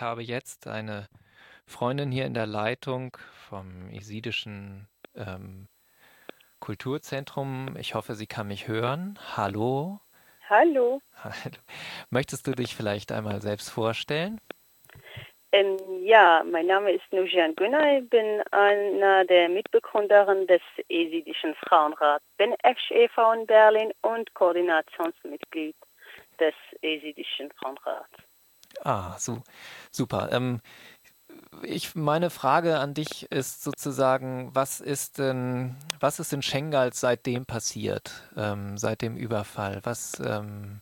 ich habe jetzt eine Freundin hier in der Leitung vom Isidischen ähm, Kulturzentrum. Ich hoffe, sie kann mich hören. Hallo. Hallo. Hallo. Möchtest du dich vielleicht einmal selbst vorstellen? Ähm, ja, mein Name ist Nujan Günay. Ich bin einer der Mitbegründerinnen des Esidischen Frauenrats. Bin ex-EV in Berlin und Koordinationsmitglied des Esidischen Frauenrats. Ah, so, super. Ähm, ich, meine Frage an dich ist sozusagen, was ist denn, was ist in Schengal seitdem passiert, ähm, seit dem Überfall? Was, ähm,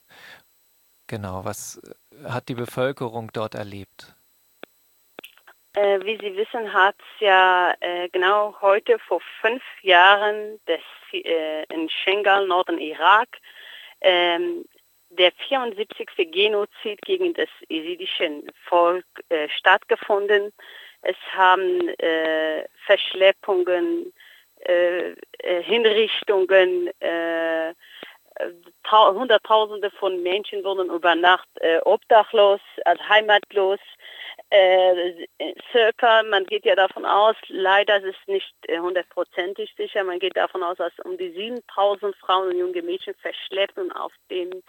genau, was hat die Bevölkerung dort erlebt? Äh, wie Sie wissen, hat es ja äh, genau heute vor fünf Jahren des, äh, in Schengal, Norden Irak, ähm, der 74. Genozid gegen das jesidische Volk äh, stattgefunden. Es haben äh, Verschleppungen, äh, äh Hinrichtungen, äh, Hunderttausende von Menschen wurden über Nacht äh, obdachlos, als heimatlos. Circa, man geht ja davon aus, leider ist es nicht hundertprozentig sicher, man geht davon aus, dass um die 7000 Frauen und junge Mädchen verschleppt und auf dem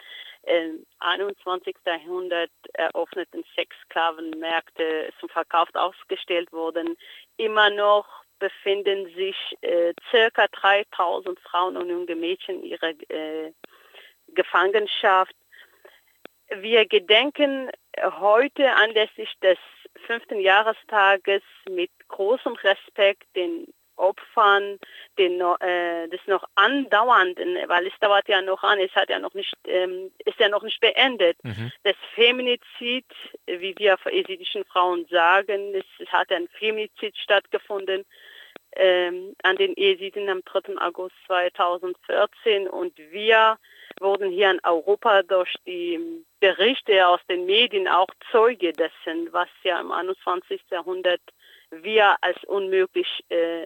im 21. Jahrhundert eröffneten Sexsklavenmärkte zum Verkauf ausgestellt wurden. Immer noch befinden sich äh, circa 3000 Frauen und junge Mädchen in ihrer äh, Gefangenschaft. Wir gedenken heute anlässlich des fünften Jahrestages mit großem Respekt den Opfern den, äh, das noch andauernden, weil es dauert ja noch an, es hat ja noch nicht, ähm, ist ja noch nicht beendet. Mhm. Das Feminizid, wie wir jesidischen Frauen sagen, es hat ein Feminizid stattgefunden ähm, an den Jesiden am 3. August 2014 und wir wurden hier in Europa durch die Berichte aus den Medien auch Zeuge dessen, was ja im 21. Jahrhundert wir als unmöglich äh,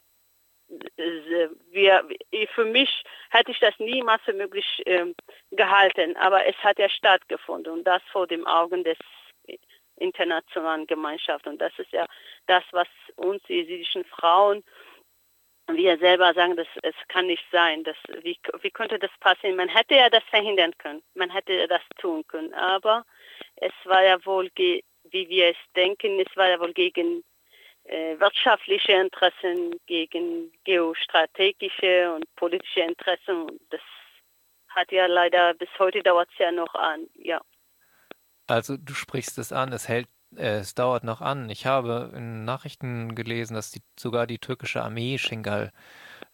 wir, für mich hätte ich das niemals für möglich äh, gehalten, aber es hat ja stattgefunden und das vor den Augen des internationalen Gemeinschaft und das ist ja das, was uns, die jesidischen Frauen, wir selber sagen, das, es kann nicht sein. Das, wie, wie könnte das passieren? Man hätte ja das verhindern können. Man hätte ja das tun können. Aber es war ja wohl, wie wir es denken, es war ja wohl gegen wirtschaftliche Interessen gegen geostrategische und politische Interessen. Das hat ja leider bis heute dauert es ja noch an, ja. Also du sprichst es an, es hält, äh, es dauert noch an. Ich habe in Nachrichten gelesen, dass die, sogar die türkische Armee Schengal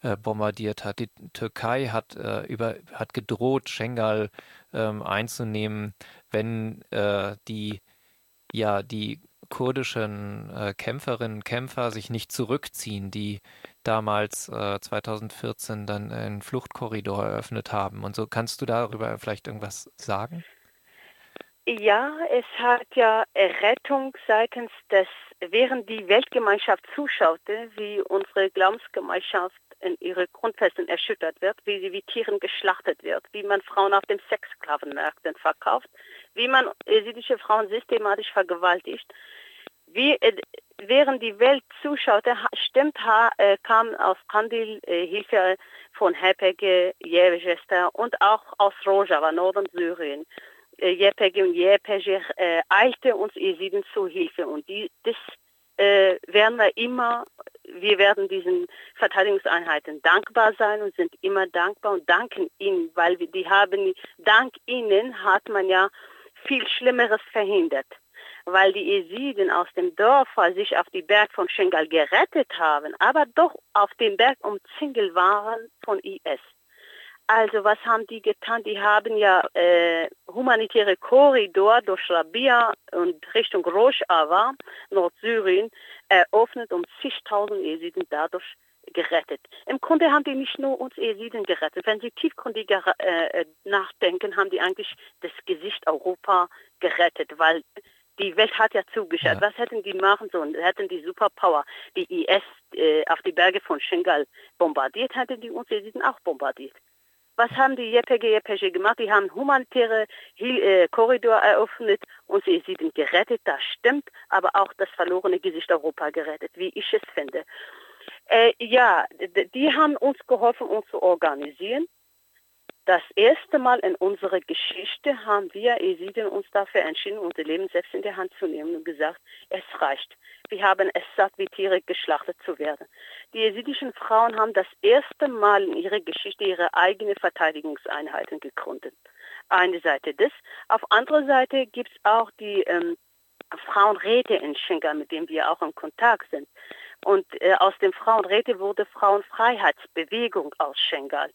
äh, bombardiert hat. Die Türkei hat äh, über hat gedroht, Schengal ähm, einzunehmen, wenn äh, die ja die kurdischen äh, Kämpferinnen und Kämpfer sich nicht zurückziehen, die damals äh, 2014 dann einen Fluchtkorridor eröffnet haben. Und so kannst du darüber vielleicht irgendwas sagen? Ja, es hat ja Rettung seitens des, während die Weltgemeinschaft zuschaute, wie unsere Glaubensgemeinschaft in ihre Grundfesten erschüttert wird, wie sie wie Tieren geschlachtet wird, wie man Frauen auf den Sexsklavenmärkten verkauft, wie man jesidische Frauen systematisch vergewaltigt, wie, äh, während die Welt zuschaute, stimmt, äh, kam aus Kandil äh, Hilfe von HPG, Jevgesta und auch aus Rojava, Norden Syrien. JPG und äh, eilte uns Jesiden zu Hilfe und die, das werden wir immer, wir werden diesen Verteidigungseinheiten dankbar sein und sind immer dankbar und danken ihnen, weil die haben, dank ihnen hat man ja viel Schlimmeres verhindert weil die Jesiden aus dem Dorf sich auf die Berg von Schengal gerettet haben, aber doch auf dem Berg umzingelt waren von IS. Also was haben die getan? Die haben ja äh, humanitäre Korridor durch Rabia und Richtung Rojava, Nordsyrien, eröffnet und zigtausend Jesiden dadurch gerettet. Im Grunde haben die nicht nur uns Jesiden gerettet. Wenn sie tiefgründiger äh, nachdenken, haben die eigentlich das Gesicht Europa gerettet, weil die Welt hat ja zugeschaut. Ja. Was hätten die machen sollen? Hätten die Superpower, die IS äh, auf die Berge von Schengal bombardiert, hätten die uns Jesiden auch bombardiert. Was haben die JPG, JPG gemacht? Die haben humanitäre äh, Korridor eröffnet und sie sind gerettet, das stimmt, aber auch das verlorene Gesicht Europa gerettet, wie ich es finde. Äh, ja, die haben uns geholfen, uns zu organisieren. Das erste Mal in unserer Geschichte haben wir Esiden uns dafür entschieden, unser Leben selbst in die Hand zu nehmen und gesagt, es reicht. Wir haben es satt, wie Tiere geschlachtet zu werden. Die jesidischen Frauen haben das erste Mal in ihrer Geschichte ihre eigenen Verteidigungseinheiten gegründet. Eine Seite das. Auf anderer Seite gibt es auch die ähm, Frauenräte in Schengen, mit denen wir auch in Kontakt sind. Und äh, aus den Frauenräte wurde Frauenfreiheitsbewegung aus Schengen.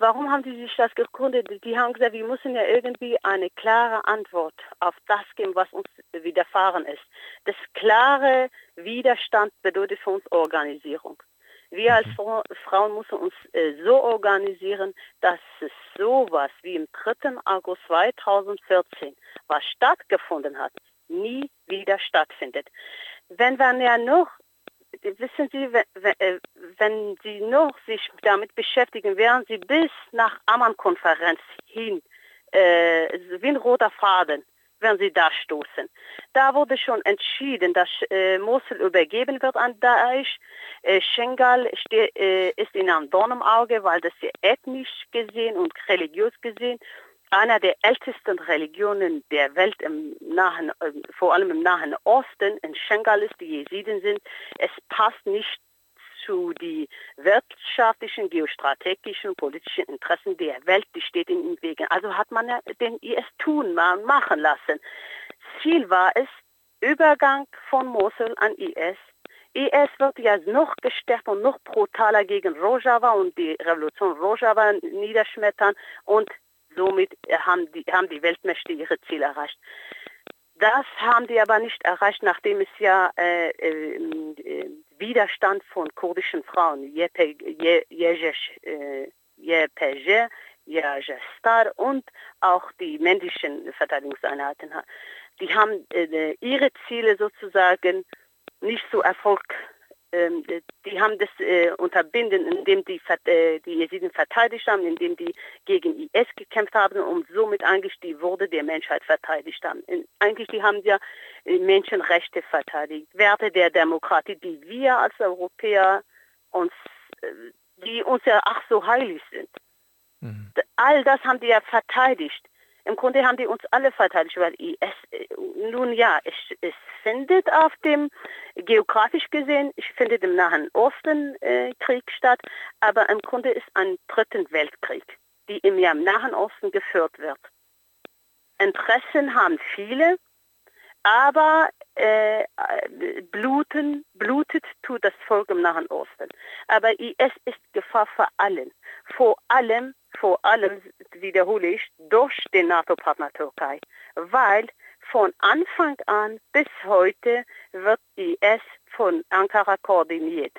Warum haben die sich das gegründet? Die haben gesagt, wir müssen ja irgendwie eine klare Antwort auf das geben, was uns widerfahren ist. Das klare Widerstand bedeutet für uns Organisierung. Wir als mhm. Frauen müssen uns äh, so organisieren, dass es sowas wie im 3. August 2014, was stattgefunden hat, nie wieder stattfindet. Wenn wir ja noch wissen Sie, äh, wenn Sie noch sich damit beschäftigen, werden Sie bis nach Amman-Konferenz hin, äh, wie ein roter Faden, werden Sie da stoßen. Da wurde schon entschieden, dass äh, Mosul übergeben wird an Daesh. Äh, Schengal äh, ist in einem Dorn im Auge, weil das ethnisch gesehen und religiös gesehen einer der ältesten Religionen der Welt, im Nahen, äh, vor allem im Nahen Osten, in Schengal ist, die Jesiden sind. Es passt nicht zu die wirtschaftlichen, geostrategischen, politischen Interessen der Welt, die steht in den Wegen. Also hat man den IS tun, machen lassen. Ziel war es, Übergang von Mosul an IS. IS wird ja noch gestärkt und noch brutaler gegen Rojava und die Revolution Rojava niederschmettern und Somit haben die, haben die Weltmächte ihre Ziele erreicht. Das haben die aber nicht erreicht, nachdem es ja äh, äh, Widerstand von kurdischen Frauen, YPG, Yajestar und auch die männlichen Verteidigungseinheiten, die haben äh, ihre Ziele sozusagen nicht so erfolgreich ähm, die haben das äh, unterbinden, indem die, äh, die Jesiden verteidigt haben, indem die gegen IS gekämpft haben und somit eigentlich die Würde der Menschheit verteidigt haben. In, eigentlich die haben ja äh, Menschenrechte verteidigt, Werte der Demokratie, die wir als Europäer uns, äh, die uns ja ach so heilig sind. Mhm. All das haben die ja verteidigt. Im Grunde haben die uns alle verteidigt, weil IS, äh, nun ja, es, es findet auf dem, geografisch gesehen, es findet im Nahen Osten äh, Krieg statt, aber im Grunde ist ein dritten Weltkrieg, die im, ja, im Nahen Osten geführt wird. Interessen haben viele, aber äh, bluten, blutet tut das Volk im Nahen Osten. Aber IS ist Gefahr für allen. Vor allem, vor allem, wiederhole ich, durch den NATO-Partner Türkei. Weil von Anfang an bis heute wird IS von Ankara koordiniert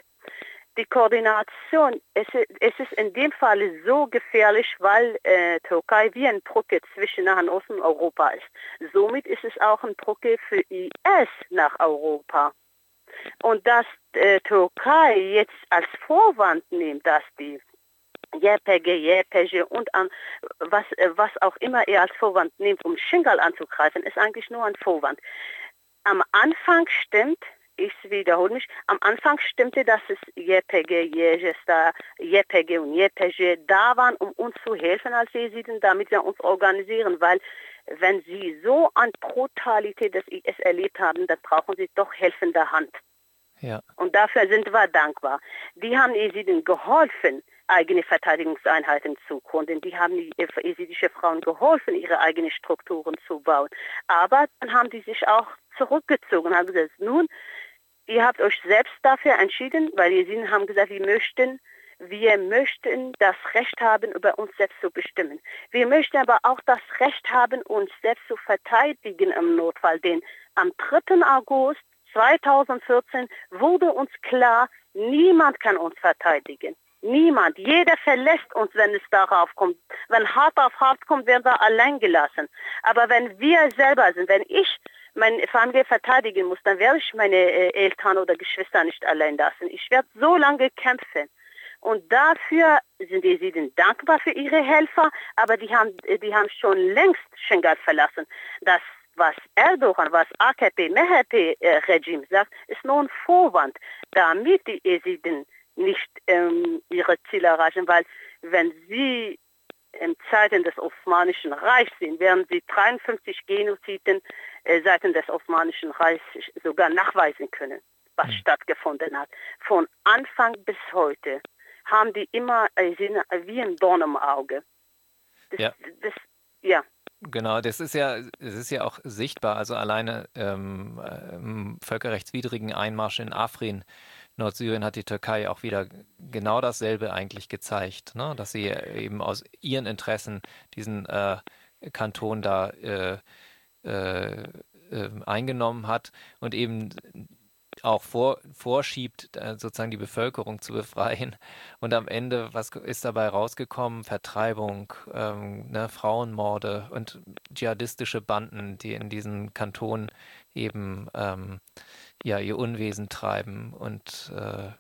die Koordination, es, es ist in dem Fall so gefährlich, weil äh, Türkei wie ein Brücke zwischen Nahen Osten und Europa ist. Somit ist es auch ein Brücke für IS nach Europa. Und dass äh, Türkei jetzt als Vorwand nimmt, dass die JPG, JPG und an, was, äh, was auch immer er als Vorwand nimmt, um Schingal anzugreifen, ist eigentlich nur ein Vorwand. Am Anfang stimmt, ich wiederhole mich, am Anfang stimmte, dass es JPG, JESTA, JPG und JPG da waren, um uns zu helfen als Jesiden, damit wir uns organisieren, weil wenn sie so an Brutalität des IS erlebt haben, dann brauchen sie doch helfende Hand. Ja. Und dafür sind wir dankbar. Die haben Jesiden geholfen, eigene Verteidigungseinheiten zu gründen. Die haben die jesidische Frauen geholfen, ihre eigenen Strukturen zu bauen. Aber dann haben die sich auch zurückgezogen, haben gesagt, nun, ihr habt euch selbst dafür entschieden, weil die haben gesagt, wir möchten, wir möchten das Recht haben, über uns selbst zu bestimmen. Wir möchten aber auch das Recht haben, uns selbst zu verteidigen im Notfall. Denn am 3. August 2014 wurde uns klar, niemand kann uns verteidigen. Niemand. Jeder verlässt uns, wenn es darauf kommt. Wenn hart auf hart kommt, werden wir allein gelassen. Aber wenn wir selber sind, wenn ich meine Familie verteidigen muss, dann werde ich meine äh, Eltern oder Geschwister nicht allein lassen. Ich werde so lange kämpfen. Und dafür sind die Jesiden dankbar für ihre Helfer, aber die haben, die haben schon längst Schengal verlassen. Das was Erdogan, was AKP-MHP-Regime sagt, ist nur ein Vorwand, damit die Jesiden nicht ähm, ihre Ziele erreichen, weil wenn sie in Zeiten des Osmanischen Reichs sind, werden sie 53 Genoziden äh, seitens des Osmanischen Reichs sogar nachweisen können, was mhm. stattgefunden hat. Von Anfang bis heute haben die immer äh, wie ein Dorn im Auge. Das, ja. Das, ja. Genau, das ist ja, es ist ja auch sichtbar. Also alleine ähm, im völkerrechtswidrigen Einmarsch in Afrin, Nordsyrien, hat die Türkei auch wieder genau dasselbe eigentlich gezeigt, ne? dass sie eben aus ihren Interessen diesen äh, Kanton da äh, äh, ähm, eingenommen hat und eben auch vor, vorschiebt, äh, sozusagen die Bevölkerung zu befreien. Und am Ende, was ist dabei rausgekommen? Vertreibung, ähm, ne, Frauenmorde und dschihadistische Banden, die in diesen Kantonen eben ähm, ja, ihr Unwesen treiben und äh,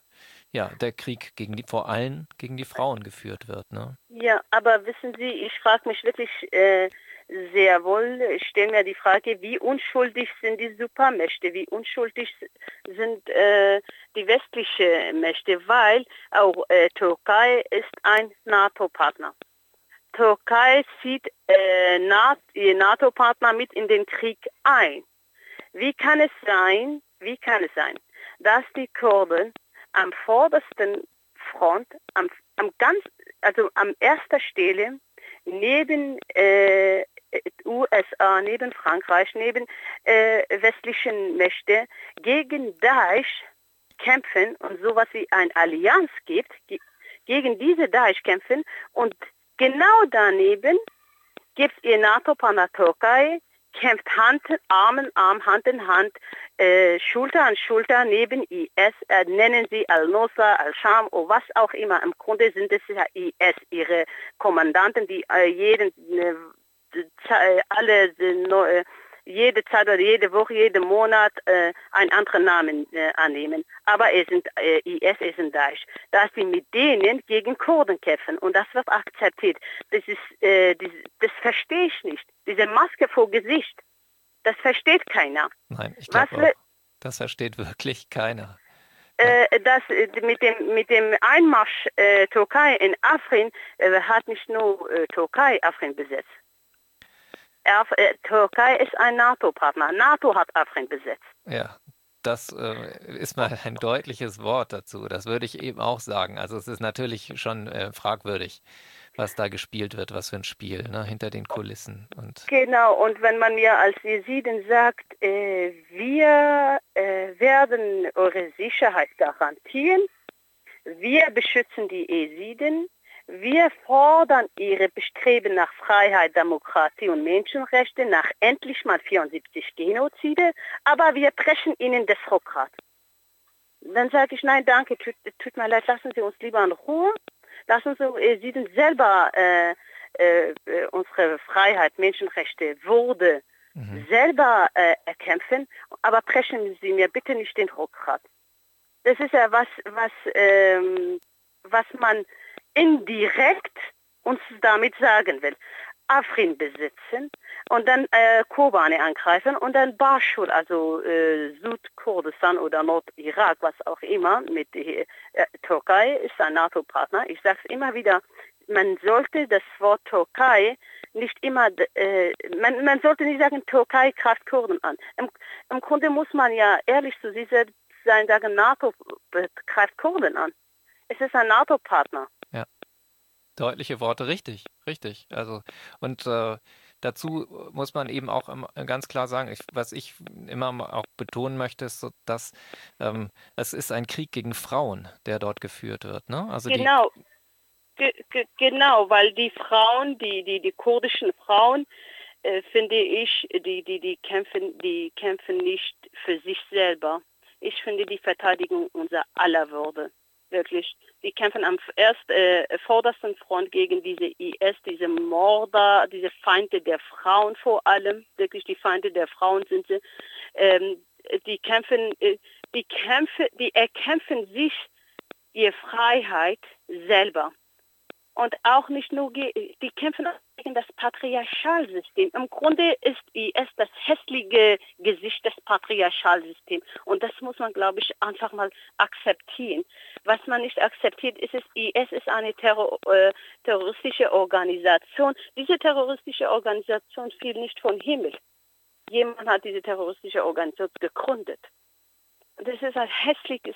ja, der Krieg gegen die, vor allem gegen die Frauen geführt wird. Ne? Ja, aber wissen Sie, ich frage mich wirklich, äh, sehr wohl. Ich stelle mir die Frage, wie unschuldig sind die Supermächte, wie unschuldig sind äh, die westlichen Mächte, weil auch äh, Türkei ist ein NATO-Partner. Türkei zieht äh, NATO-Partner mit in den Krieg ein. Wie kann es sein, wie kann es sein, dass die Kurden am vordersten Front, am, am ganz, also am erster Stelle neben äh, USA, neben Frankreich, neben äh, westlichen Mächten gegen Daesh kämpfen und sowas wie eine Allianz gibt, gegen diese Daesh kämpfen und genau daneben gibt es ihr NATO-Partner Türkei, kämpft Hand, Arm in Arm, Hand in Hand, äh, Schulter an Schulter neben IS, äh, nennen sie Al-Nusra, Al-Sham oder was auch immer. Im Grunde sind es ja IS, ihre Kommandanten, die äh, jeden äh, alle äh, jede Zeit oder jede Woche, jeden Monat äh, einen anderen Namen äh, annehmen. Aber es sind äh, IS, es sind Daesh. Dass sie mit denen gegen Kurden kämpfen und das wird akzeptiert. Das ist, äh, das, das verstehe ich nicht. Diese Maske vor Gesicht, das versteht keiner. Nein, ich glaube das versteht wirklich keiner. Äh, das äh, mit dem mit dem Einmarsch äh, Türkei in Afrin äh, hat nicht nur äh, Türkei Afrin besetzt. Äh, Türkei ist ein NATO-Partner. NATO hat Afrin besetzt. Ja, das äh, ist mal ein deutliches Wort dazu. Das würde ich eben auch sagen. Also es ist natürlich schon äh, fragwürdig, was da gespielt wird, was für ein Spiel ne, hinter den Kulissen. Und genau, und wenn man mir als Jesiden sagt, äh, wir äh, werden eure Sicherheit garantieren, wir beschützen die Jesiden, wir fordern ihre Bestreben nach Freiheit, Demokratie und Menschenrechte, nach endlich mal 74 Genozide, aber wir brechen ihnen das Rückgrat. Dann sage ich, nein, danke, tut, tut, mir leid, lassen Sie uns lieber in Ruhe. Lassen Sie äh, Sie sind selber äh, äh, unsere Freiheit, Menschenrechte, Würde mhm. selber äh, erkämpfen, aber brechen Sie mir bitte nicht den Rückgrat. Das ist ja was, was, ähm, was man indirekt uns damit sagen will. Afrin besitzen und dann äh, Kobane angreifen und dann Bashur, also äh, Südkurdistan oder Nordirak, was auch immer, mit äh, Türkei ist ein NATO-Partner. Ich sage es immer wieder, man sollte das Wort Türkei nicht immer, äh, man, man, sollte nicht sagen, Türkei greift Kurden an. Im, Im, Grunde muss man ja ehrlich zu sich sein, sagen, NATO greift Kurden an. Es ist ein NATO-Partner. Deutliche Worte, richtig, richtig. Also, und äh, dazu muss man eben auch ganz klar sagen, ich, was ich immer auch betonen möchte, ist, so, dass ähm, es ist ein Krieg gegen Frauen, der dort geführt wird. Ne? Also genau. Ge genau, weil die Frauen, die, die, die kurdischen Frauen, äh, finde ich, die, die, die kämpfen, die kämpfen nicht für sich selber. Ich finde die Verteidigung unserer aller Würde wirklich. Die kämpfen am erst äh, vordersten Front gegen diese IS, diese Mörder, diese Feinde der Frauen vor allem, wirklich die Feinde der Frauen sind sie. Ähm, die kämpfen, äh, die kämpfen, die erkämpfen sich ihre Freiheit selber. Und auch nicht nur, die kämpfen gegen das Patriarchalsystem. Im Grunde ist IS das hässliche Gesicht des Patriarchalsystems. Und das muss man, glaube ich, einfach mal akzeptieren. Was man nicht akzeptiert, ist es, IS ist eine Terror, äh, terroristische Organisation. Diese terroristische Organisation fiel nicht vom Himmel. Jemand hat diese terroristische Organisation gegründet. Das ist ein hässliches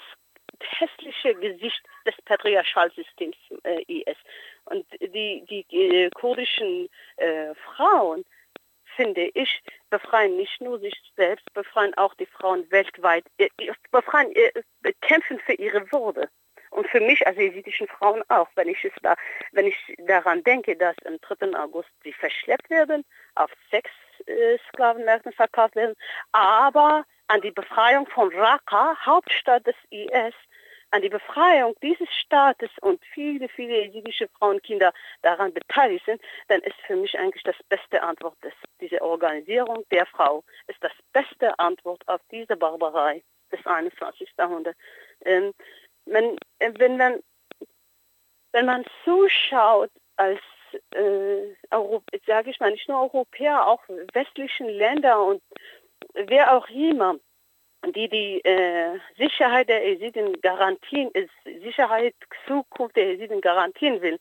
hässliche Gesicht des Patriarchalsystems äh, IS. Und die, die äh, kurdischen äh, Frauen, finde ich, befreien nicht nur sich selbst, befreien auch die Frauen weltweit, äh, befreien, äh, kämpfen für ihre Würde. Und für mich als jesidischen Frauen auch, wenn ich es da, wenn ich daran denke, dass am 3. August sie verschleppt werden, auf sechs äh, Sklavenmärkten verkauft werden, aber an die Befreiung von Raqqa, Hauptstadt des IS, an die Befreiung dieses Staates und viele, viele jesidische Frauen und Kinder daran beteiligt sind, dann ist für mich eigentlich das beste Antwort, dass diese Organisierung der Frau ist das beste Antwort auf diese Barbarei des 21. Jahrhunderts. Ähm, wenn, äh, wenn, man, wenn man zuschaut als äh, sage ich mal, nicht nur Europäer, auch westlichen Länder und wer auch immer, die die äh, Sicherheit der Jesiden garantieren, Sicherheit, Zukunft der Jesiden garantieren will,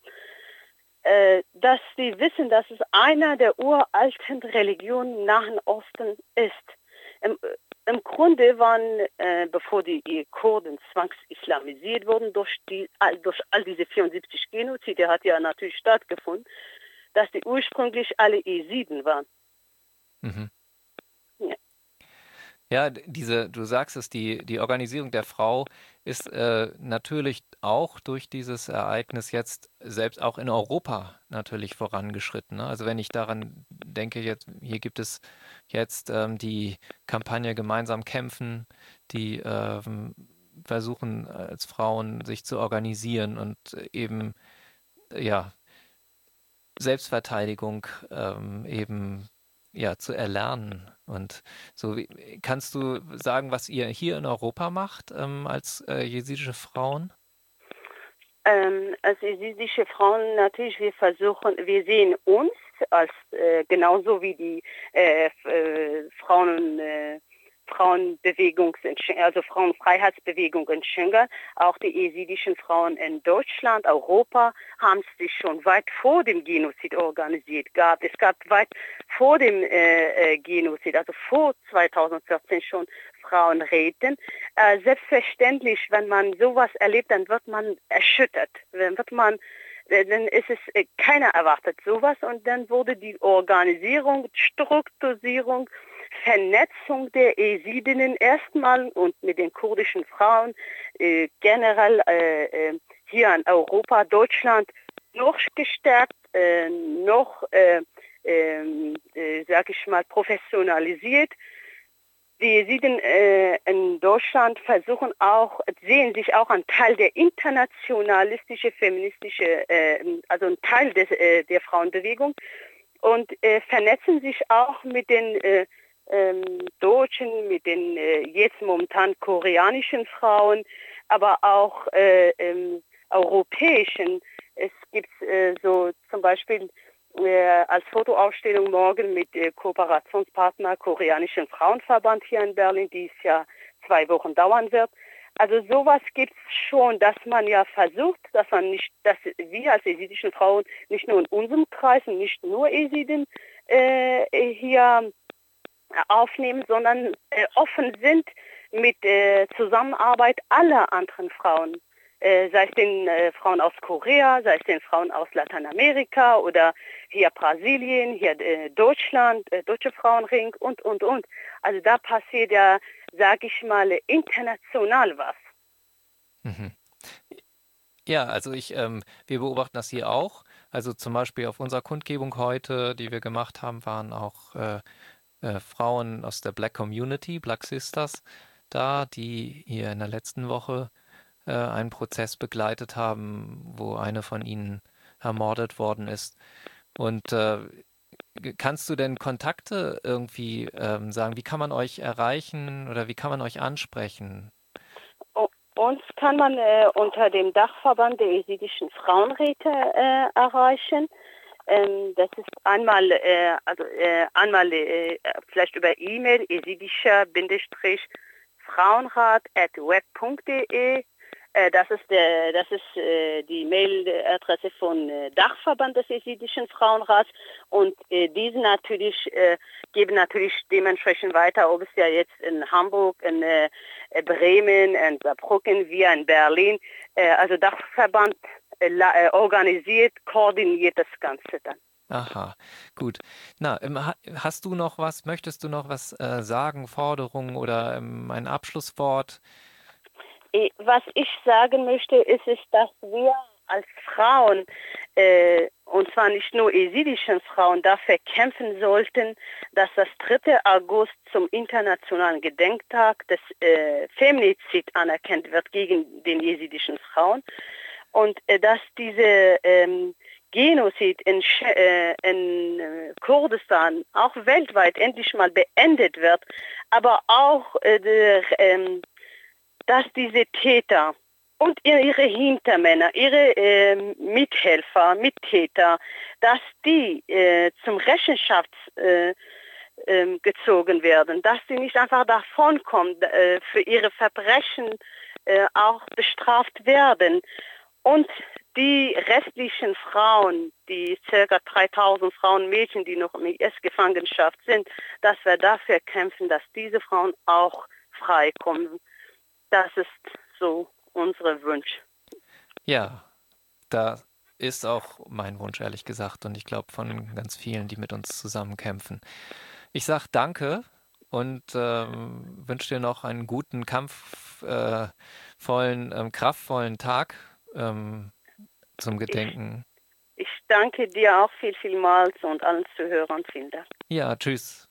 äh, dass sie wissen, dass es einer der uralten Religionen im Nahen Osten ist. Im, im Grunde waren, äh, bevor die Kurden zwangsislamisiert wurden, durch, die, durch all diese 74 Genozide hat ja natürlich stattgefunden, dass die ursprünglich alle Jesiden waren. Mhm. Ja, diese, du sagst es, die, die Organisierung der Frau ist äh, natürlich auch durch dieses Ereignis jetzt selbst auch in Europa natürlich vorangeschritten. Ne? Also wenn ich daran denke, jetzt, hier gibt es jetzt ähm, die Kampagne Gemeinsam kämpfen, die ähm, versuchen als Frauen sich zu organisieren und eben ja Selbstverteidigung ähm, eben ja zu erlernen. Und so kannst du sagen, was ihr hier in Europa macht ähm, als äh, jesidische Frauen? Ähm, als jesidische Frauen natürlich, wir versuchen, wir sehen uns als äh, genauso wie die äh, äh Frauen äh, Frauenbewegung, also Frauenfreiheitsbewegung in Schengen, auch die jesidischen Frauen in Deutschland, Europa haben sich schon weit vor dem Genozid organisiert gehabt. Es gab weit vor dem äh, äh Genozid, also vor 2014 schon Frauenräten. Äh, selbstverständlich, wenn man sowas erlebt, dann wird man erschüttert, dann wird man dann ist es äh, keiner erwartet sowas und dann wurde die Organisierung, Strukturierung Vernetzung der Esidinnen erstmal und mit den kurdischen Frauen äh, generell äh, äh hier in Europa, Deutschland noch gestärkt, äh, noch, äh, ähm, äh, sage ich mal, professionalisiert. Die Jesiden äh, in Deutschland versuchen auch, sehen sich auch ein Teil der internationalistischen, feministischen, äh, also ein Teil des, äh, der Frauenbewegung und äh, vernetzen sich auch mit den äh, ähm, Deutschen, mit den äh, jetzt momentan koreanischen Frauen, aber auch äh, ähm, europäischen. Es gibt äh, so zum Beispiel äh, als Fotoausstellung morgen mit äh, Kooperationspartner koreanischen Frauenverband hier in Berlin, die es ja zwei Wochen dauern wird. Also sowas gibt es schon, dass man ja versucht, dass man nicht, dass wir als esidischen Frauen nicht nur in unserem Kreis und nicht nur Esiden äh, hier aufnehmen, sondern äh, offen sind mit äh, Zusammenarbeit aller anderen Frauen. Äh, sei es den äh, Frauen aus Korea, sei es den Frauen aus Lateinamerika oder hier Brasilien, hier äh, Deutschland, äh, Deutsche Frauenring und, und, und. Also da passiert ja, sage ich mal, international was. Mhm. Ja, also ich, ähm, wir beobachten das hier auch. Also zum Beispiel auf unserer Kundgebung heute, die wir gemacht haben, waren auch äh, Frauen aus der Black Community, Black Sisters, da, die hier in der letzten Woche äh, einen Prozess begleitet haben, wo eine von ihnen ermordet worden ist. Und äh, kannst du denn Kontakte irgendwie ähm, sagen? Wie kann man euch erreichen oder wie kann man euch ansprechen? Uns kann man äh, unter dem Dachverband der jesidischen Frauenräte äh, erreichen. Ähm, das ist einmal, äh, also äh, einmal äh, vielleicht über E-Mail jesidischer-frauenrat@web.de äh, das ist, der, das ist äh, die Mailadresse von äh, Dachverband des Jesidischen Frauenrats. Und äh, diese natürlich äh, geben natürlich dementsprechend weiter, ob es ja jetzt in Hamburg, in äh, Bremen, in Saarbrücken, wie in Berlin, also Dachverband organisiert, koordiniert das Ganze dann. Aha, gut. Na, ähm, hast du noch was, möchtest du noch was sagen, Forderungen oder ähm, ein Abschlusswort? was ich sagen möchte, ist, ist dass wir als Frauen, äh, und zwar nicht nur esidischen Frauen, dafür kämpfen sollten, dass das 3. August zum internationalen Gedenktag des äh, Feminizid anerkannt wird gegen den jesidischen Frauen und äh, dass diese ähm, Genozid in, äh, in äh, Kurdistan auch weltweit endlich mal beendet wird, aber auch äh, der, ähm, dass diese Täter und ihre Hintermänner, ihre äh, Mithelfer, Mittäter, dass die äh, zum Rechenschaft äh, ähm, gezogen werden, dass sie nicht einfach davonkommen, für ihre Verbrechen auch bestraft werden. Und die restlichen Frauen, die ca. 3000 Frauen, Mädchen, die noch in IS-Gefangenschaft sind, dass wir dafür kämpfen, dass diese Frauen auch freikommen. Das ist so unsere Wunsch. Ja, da ist auch mein Wunsch, ehrlich gesagt, und ich glaube von ganz vielen, die mit uns zusammen kämpfen. Ich sage danke und ähm, wünsche dir noch einen guten, kampfvollen, äh, ähm, kraftvollen Tag ähm, zum Gedenken. Ich, ich danke dir auch viel, vielmals und allen Zuhörern. Vielen Dank. Ja, tschüss.